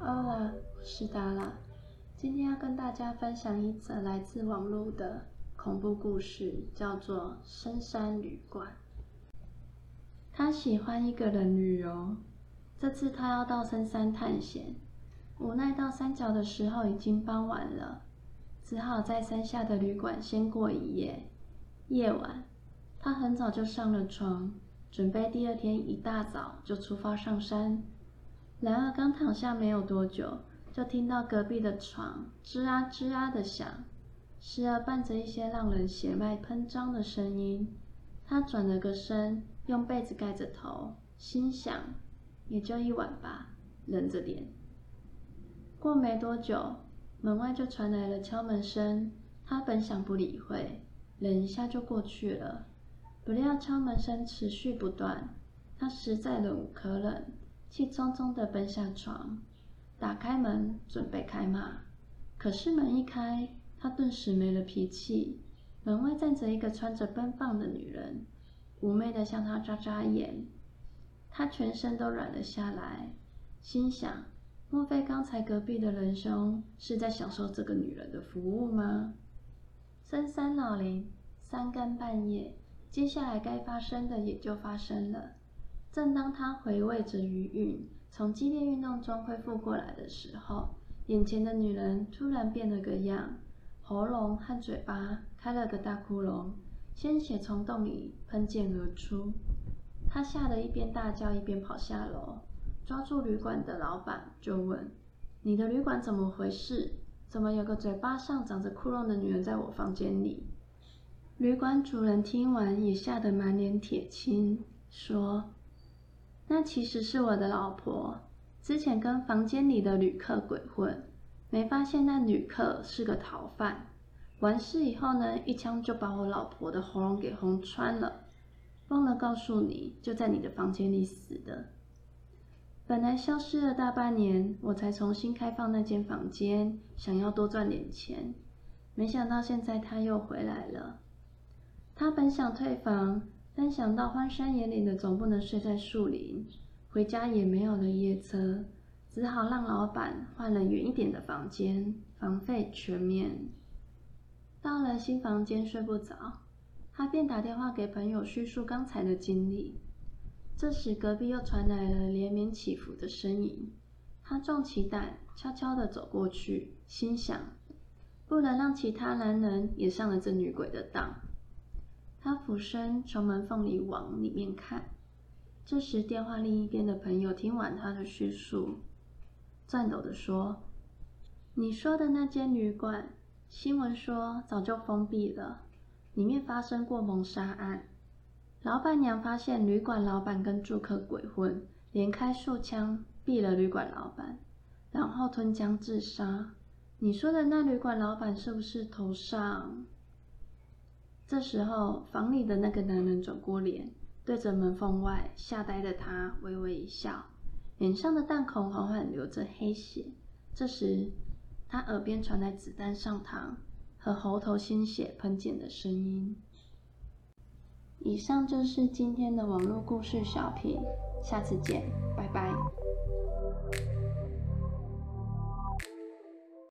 Hola，我是达拉，今天要跟大家分享一则来自网络的恐怖故事，叫做《深山旅馆》。他喜欢一个人旅游，这次他要到深山探险，无奈到山脚的时候已经傍晚了，只好在山下的旅馆先过一夜。夜晚，他很早就上了床，准备第二天一大早就出发上山。然而刚躺下没有多久，就听到隔壁的床吱啊吱啊的响，时而伴着一些让人血脉喷张的声音。他转了个身。用被子盖着头，心想，也就一晚吧，忍着点。过没多久，门外就传来了敲门声。他本想不理会，忍一下就过去了。不料敲门声持续不断，他实在忍无可忍，气冲冲地奔下床，打开门准备开骂。可是门一开，他顿时没了脾气。门外站着一个穿着奔放的女人。妩媚的向他眨眨眼，他全身都软了下来，心想：莫非刚才隔壁的仁兄是在享受这个女人的服务吗？深山老林，三更半夜，接下来该发生的也就发生了。正当他回味着余韵，从激烈运动中恢复过来的时候，眼前的女人突然变了个样，喉咙和嘴巴开了个大窟窿。鲜血从洞里喷溅而出，他吓得一边大叫一边跑下楼，抓住旅馆的老板就问：“你的旅馆怎么回事？怎么有个嘴巴上长着窟窿的女人在我房间里？”旅馆主人听完也吓得满脸铁青，说：“那其实是我的老婆，之前跟房间里的旅客鬼混，没发现那旅客是个逃犯。”完事以后呢，一枪就把我老婆的喉咙给轰穿了。忘了告诉你，就在你的房间里死的。本来消失了大半年，我才重新开放那间房间，想要多赚点钱。没想到现在他又回来了。他本想退房，但想到荒山野岭的，总不能睡在树林，回家也没有了夜车，只好让老板换了远一点的房间，房费全免。到了新房间睡不着，他便打电话给朋友叙述刚才的经历。这时隔壁又传来了连绵起伏的声音，他壮起胆，悄悄地走过去，心想不能让其他男人也上了这女鬼的当。他俯身从门缝里往里面看，这时电话另一边的朋友听完他的叙述，颤抖地说：“你说的那间旅馆？”新闻说早就封闭了，里面发生过谋杀案。老板娘发现旅馆老板跟住客鬼混，连开数枪毙了旅馆老板，然后吞枪自杀。你说的那旅馆老板是不是头上？这时候房里的那个男人转过脸，对着门缝外吓呆的他微微一笑，脸上的弹孔缓缓流着黑血。这时。他耳边传来子弹上膛和喉头鲜血喷溅的声音。以上就是今天的网络故事小品，下次见，拜拜。